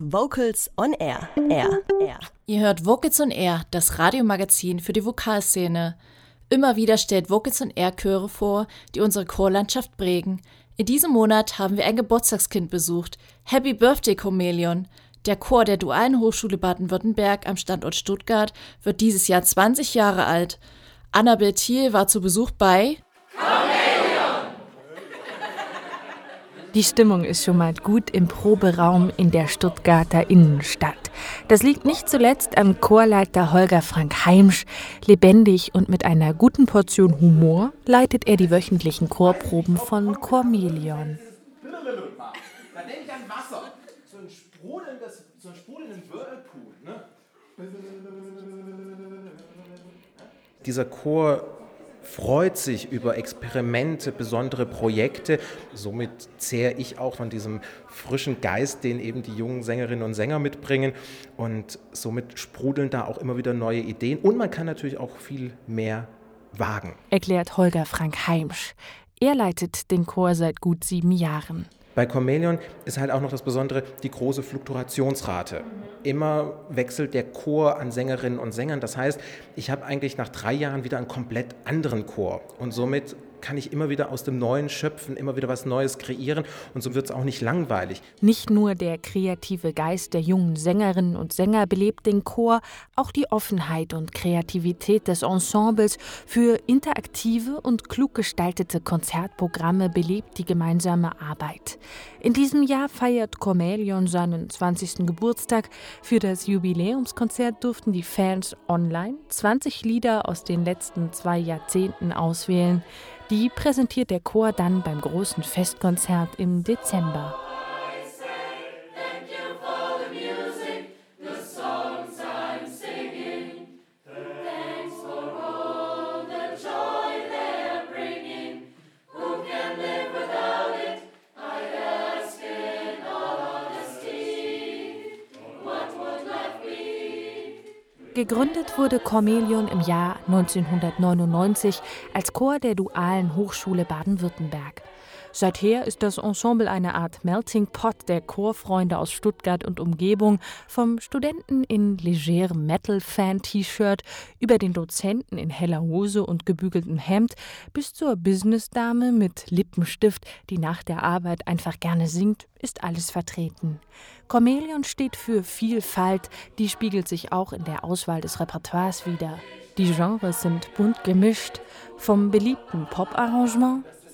Vocals on Air. Air. Air. Ihr hört Vocals on Air, das Radiomagazin für die Vokalszene. Immer wieder stellt Vocals on Air Chöre vor, die unsere Chorlandschaft prägen. In diesem Monat haben wir ein Geburtstagskind besucht. Happy Birthday Chameleon. Der Chor der Dualen Hochschule Baden-Württemberg am Standort Stuttgart wird dieses Jahr 20 Jahre alt. Annabel Thiel war zu Besuch bei Die Stimmung ist schon mal gut im Proberaum in der Stuttgarter Innenstadt. Das liegt nicht zuletzt am Chorleiter Holger Frank Heimsch. Lebendig und mit einer guten Portion Humor leitet er die wöchentlichen Chorproben von Chormelion. Da denke ich an Wasser. So ein sprudelndes, so ein sprudelnden Whirlpool. Ne? Dieser Chor freut sich über Experimente, besondere Projekte. Somit zehre ich auch von diesem frischen Geist, den eben die jungen Sängerinnen und Sänger mitbringen. Und somit sprudeln da auch immer wieder neue Ideen. Und man kann natürlich auch viel mehr wagen. Erklärt Holger Frank Heimsch. Er leitet den Chor seit gut sieben Jahren. Bei Chameleon ist halt auch noch das Besondere die große Fluktuationsrate. Immer wechselt der Chor an Sängerinnen und Sängern. Das heißt, ich habe eigentlich nach drei Jahren wieder einen komplett anderen Chor. Und somit kann ich immer wieder aus dem Neuen schöpfen, immer wieder was Neues kreieren und so wird es auch nicht langweilig. Nicht nur der kreative Geist der jungen Sängerinnen und Sänger belebt den Chor, auch die Offenheit und Kreativität des Ensembles für interaktive und klug gestaltete Konzertprogramme belebt die gemeinsame Arbeit. In diesem Jahr feiert Chameleon seinen 20. Geburtstag. Für das Jubiläumskonzert durften die Fans online 20 Lieder aus den letzten zwei Jahrzehnten auswählen. Die präsentiert der Chor dann beim großen Festkonzert im Dezember. Gegründet wurde Chameleon im Jahr 1999 als Chor der Dualen Hochschule Baden-Württemberg. Seither ist das Ensemble eine Art Melting Pot der Chorfreunde aus Stuttgart und Umgebung, vom Studenten in legerem Metal-Fan-T-Shirt über den Dozenten in heller Hose und gebügeltem Hemd bis zur Businessdame mit Lippenstift, die nach der Arbeit einfach gerne singt, ist alles vertreten. Chameleon steht für Vielfalt, die spiegelt sich auch in der Auswahl des Repertoires wider. Die Genres sind bunt gemischt, vom beliebten Pop-Arrangement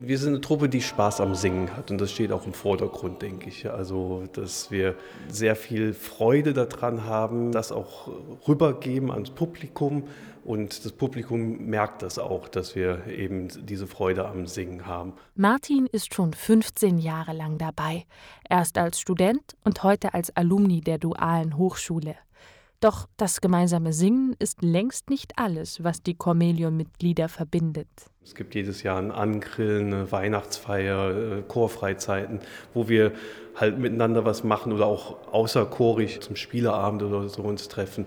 Wir sind eine Truppe, die Spaß am Singen hat und das steht auch im Vordergrund, denke ich. Also, dass wir sehr viel Freude daran haben, das auch rübergeben ans Publikum und das Publikum merkt das auch, dass wir eben diese Freude am Singen haben. Martin ist schon 15 Jahre lang dabei, erst als Student und heute als Alumni der Dualen Hochschule. Doch das gemeinsame Singen ist längst nicht alles, was die Chameleon-Mitglieder verbindet. Es gibt jedes Jahr ein Angrillen, eine Weihnachtsfeier, äh, Chorfreizeiten, wo wir halt miteinander was machen oder auch außerchorig zum Spieleabend oder so uns treffen.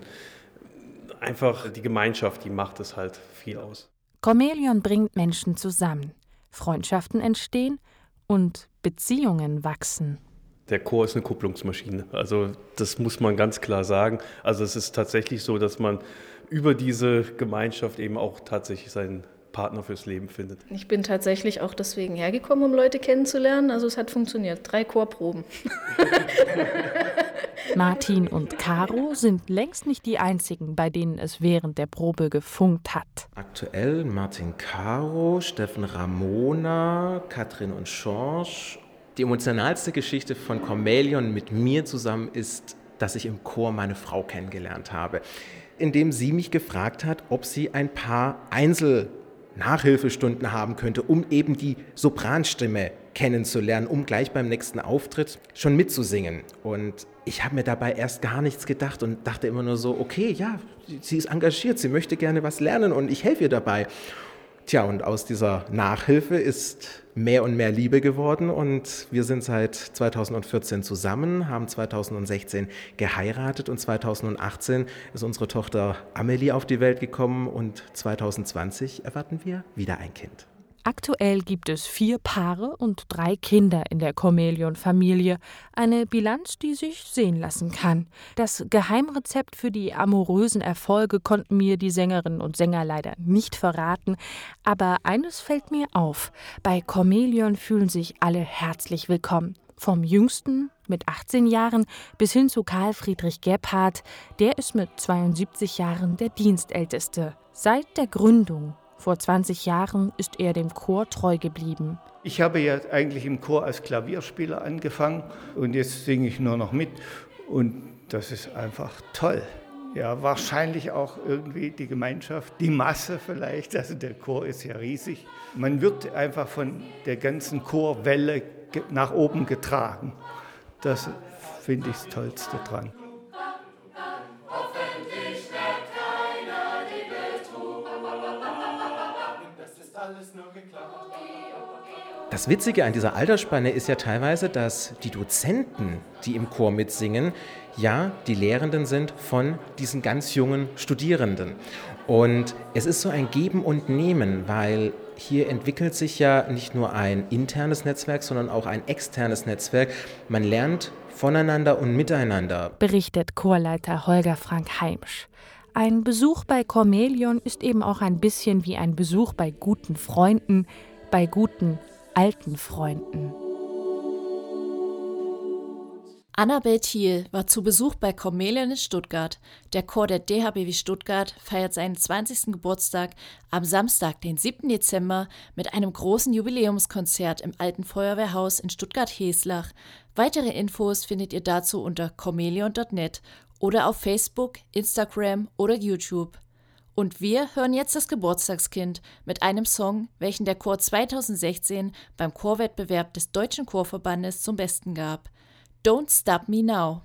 Einfach die Gemeinschaft, die macht es halt viel aus. Chameleon bringt Menschen zusammen, Freundschaften entstehen und Beziehungen wachsen der Chor ist eine Kupplungsmaschine. Also das muss man ganz klar sagen. Also es ist tatsächlich so, dass man über diese Gemeinschaft eben auch tatsächlich seinen Partner fürs Leben findet. Ich bin tatsächlich auch deswegen hergekommen, um Leute kennenzulernen. Also es hat funktioniert. Drei Chorproben. Martin und Caro sind längst nicht die einzigen, bei denen es während der Probe gefunkt hat. Aktuell Martin Caro, Steffen Ramona, Katrin und Schorsch die emotionalste Geschichte von Chameleon mit mir zusammen ist, dass ich im Chor meine Frau kennengelernt habe, indem sie mich gefragt hat, ob sie ein paar Einzel Nachhilfestunden haben könnte, um eben die Sopranstimme kennenzulernen, um gleich beim nächsten Auftritt schon mitzusingen. Und ich habe mir dabei erst gar nichts gedacht und dachte immer nur so, okay, ja, sie ist engagiert, sie möchte gerne was lernen und ich helfe ihr dabei. Tja, und aus dieser Nachhilfe ist mehr und mehr Liebe geworden und wir sind seit 2014 zusammen, haben 2016 geheiratet und 2018 ist unsere Tochter Amelie auf die Welt gekommen und 2020 erwarten wir wieder ein Kind. Aktuell gibt es vier Paare und drei Kinder in der Chamäleon-Familie. Eine Bilanz, die sich sehen lassen kann. Das Geheimrezept für die amorösen Erfolge konnten mir die Sängerinnen und Sänger leider nicht verraten. Aber eines fällt mir auf: Bei Chamäleon fühlen sich alle herzlich willkommen. Vom Jüngsten mit 18 Jahren bis hin zu Karl Friedrich Gebhardt, der ist mit 72 Jahren der Dienstälteste. Seit der Gründung vor 20 Jahren ist er dem Chor treu geblieben. Ich habe ja eigentlich im Chor als Klavierspieler angefangen und jetzt singe ich nur noch mit und das ist einfach toll. Ja, wahrscheinlich auch irgendwie die Gemeinschaft, die Masse vielleicht, also der Chor ist ja riesig. Man wird einfach von der ganzen Chorwelle nach oben getragen. Das finde ich das Tollste dran. Das Witzige an dieser Altersspanne ist ja teilweise, dass die Dozenten, die im Chor mitsingen, ja die Lehrenden sind von diesen ganz jungen Studierenden. Und es ist so ein Geben und Nehmen, weil hier entwickelt sich ja nicht nur ein internes Netzwerk, sondern auch ein externes Netzwerk. Man lernt voneinander und miteinander. Berichtet Chorleiter Holger Frank Heimsch. Ein Besuch bei Cormelion ist eben auch ein bisschen wie ein Besuch bei guten Freunden, bei guten alten Freunden. Annabel Thiel war zu Besuch bei Cormelion in Stuttgart. Der Chor der DHBW Stuttgart feiert seinen 20. Geburtstag am Samstag, den 7. Dezember, mit einem großen Jubiläumskonzert im Alten Feuerwehrhaus in Stuttgart-Heslach. Weitere Infos findet ihr dazu unter cormelion.net oder auf Facebook, Instagram oder YouTube. Und wir hören jetzt das Geburtstagskind mit einem Song, welchen der Chor 2016 beim Chorwettbewerb des Deutschen Chorverbandes zum Besten gab. Don't Stop Me Now.